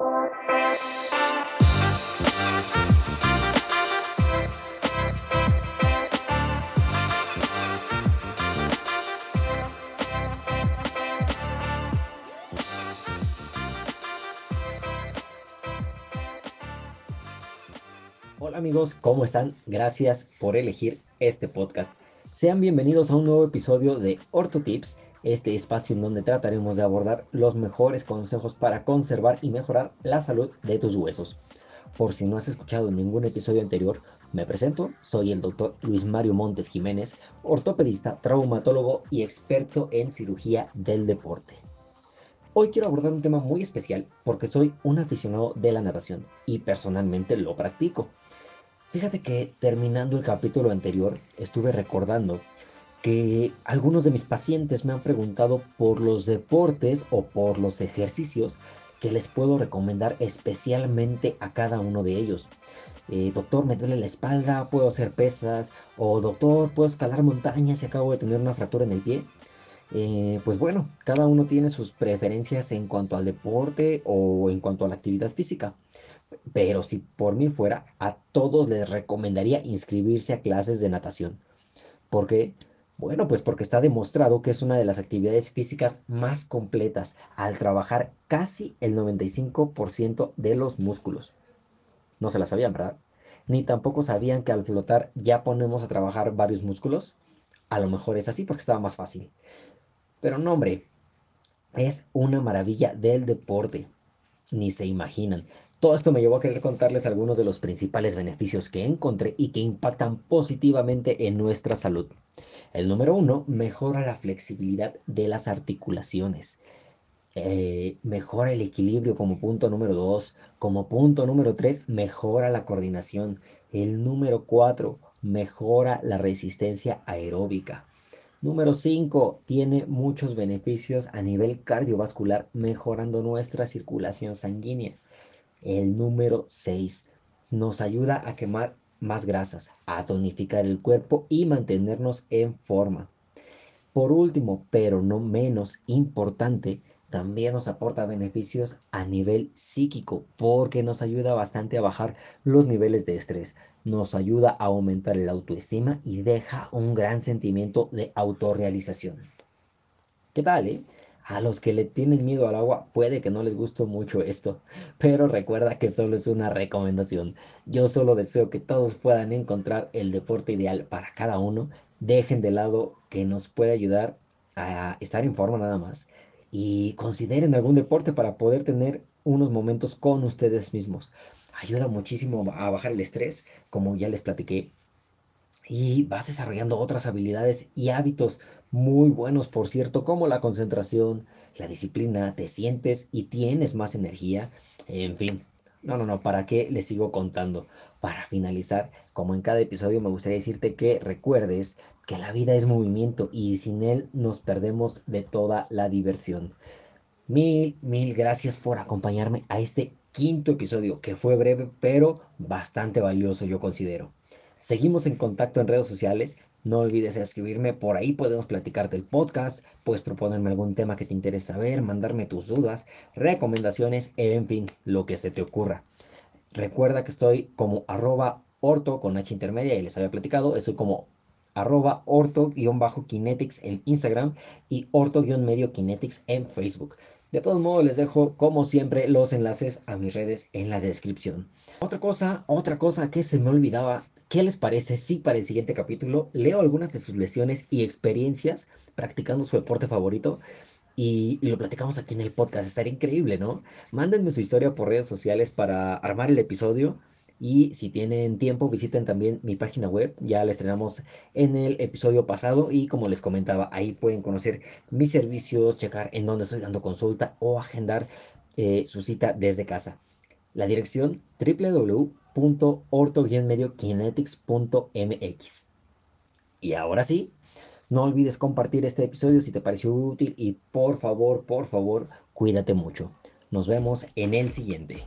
Hola amigos, ¿cómo están? Gracias por elegir este podcast. Sean bienvenidos a un nuevo episodio de OrtoTips, este espacio en donde trataremos de abordar los mejores consejos para conservar y mejorar la salud de tus huesos. Por si no has escuchado ningún episodio anterior, me presento, soy el doctor Luis Mario Montes Jiménez, ortopedista, traumatólogo y experto en cirugía del deporte. Hoy quiero abordar un tema muy especial porque soy un aficionado de la natación y personalmente lo practico. Fíjate que terminando el capítulo anterior estuve recordando que algunos de mis pacientes me han preguntado por los deportes o por los ejercicios que les puedo recomendar especialmente a cada uno de ellos. Eh, doctor, me duele la espalda, puedo hacer pesas, o doctor, puedo escalar montañas y acabo de tener una fractura en el pie. Eh, pues bueno, cada uno tiene sus preferencias en cuanto al deporte o en cuanto a la actividad física. Pero si por mí fuera, a todos les recomendaría inscribirse a clases de natación. ¿Por qué? Bueno, pues porque está demostrado que es una de las actividades físicas más completas al trabajar casi el 95% de los músculos. No se la sabían, ¿verdad? Ni tampoco sabían que al flotar ya ponemos a trabajar varios músculos. A lo mejor es así porque estaba más fácil. Pero no, hombre, es una maravilla del deporte. Ni se imaginan. Todo esto me llevó a querer contarles algunos de los principales beneficios que encontré y que impactan positivamente en nuestra salud. El número uno, mejora la flexibilidad de las articulaciones. Eh, mejora el equilibrio como punto número dos. Como punto número tres, mejora la coordinación. El número cuatro, mejora la resistencia aeróbica. Número 5. Tiene muchos beneficios a nivel cardiovascular, mejorando nuestra circulación sanguínea. El número 6 nos ayuda a quemar más grasas, a tonificar el cuerpo y mantenernos en forma. Por último, pero no menos importante, también nos aporta beneficios a nivel psíquico porque nos ayuda bastante a bajar los niveles de estrés, nos ayuda a aumentar la autoestima y deja un gran sentimiento de autorrealización. ¿Qué tal, eh? A los que le tienen miedo al agua puede que no les guste mucho esto, pero recuerda que solo es una recomendación. Yo solo deseo que todos puedan encontrar el deporte ideal para cada uno. Dejen de lado que nos puede ayudar a estar en forma nada más y consideren algún deporte para poder tener unos momentos con ustedes mismos. Ayuda muchísimo a bajar el estrés, como ya les platiqué y vas desarrollando otras habilidades y hábitos muy buenos, por cierto, como la concentración, la disciplina, te sientes y tienes más energía, en fin. No, no, no, ¿para qué les sigo contando? Para finalizar, como en cada episodio, me gustaría decirte que recuerdes que la vida es movimiento y sin él nos perdemos de toda la diversión. Mil, mil gracias por acompañarme a este quinto episodio, que fue breve, pero bastante valioso, yo considero. Seguimos en contacto en redes sociales. No olvides escribirme, por ahí podemos platicarte el podcast, puedes proponerme algún tema que te interese saber, mandarme tus dudas, recomendaciones, en fin, lo que se te ocurra. Recuerda que estoy como arroba orto con H intermedia y les había platicado, estoy como arroba orto-kinetics en Instagram y orto-medio kinetics en Facebook. De todos modos, les dejo, como siempre, los enlaces a mis redes en la descripción. Otra cosa, otra cosa que se me olvidaba, ¿qué les parece si para el siguiente capítulo leo algunas de sus lesiones y experiencias practicando su deporte favorito? Y, lo platicamos aquí en el podcast. Estaría increíble, ¿no? Mándenme su historia por redes sociales para armar el episodio. Y si tienen tiempo, visiten también mi página web. Ya la estrenamos en el episodio pasado. Y como les comentaba, ahí pueden conocer mis servicios, checar en dónde estoy dando consulta o agendar eh, su cita desde casa. La dirección www.orto-mediokinetics.mx. Y ahora sí, no olvides compartir este episodio si te pareció útil y por favor, por favor, cuídate mucho. Nos vemos en el siguiente.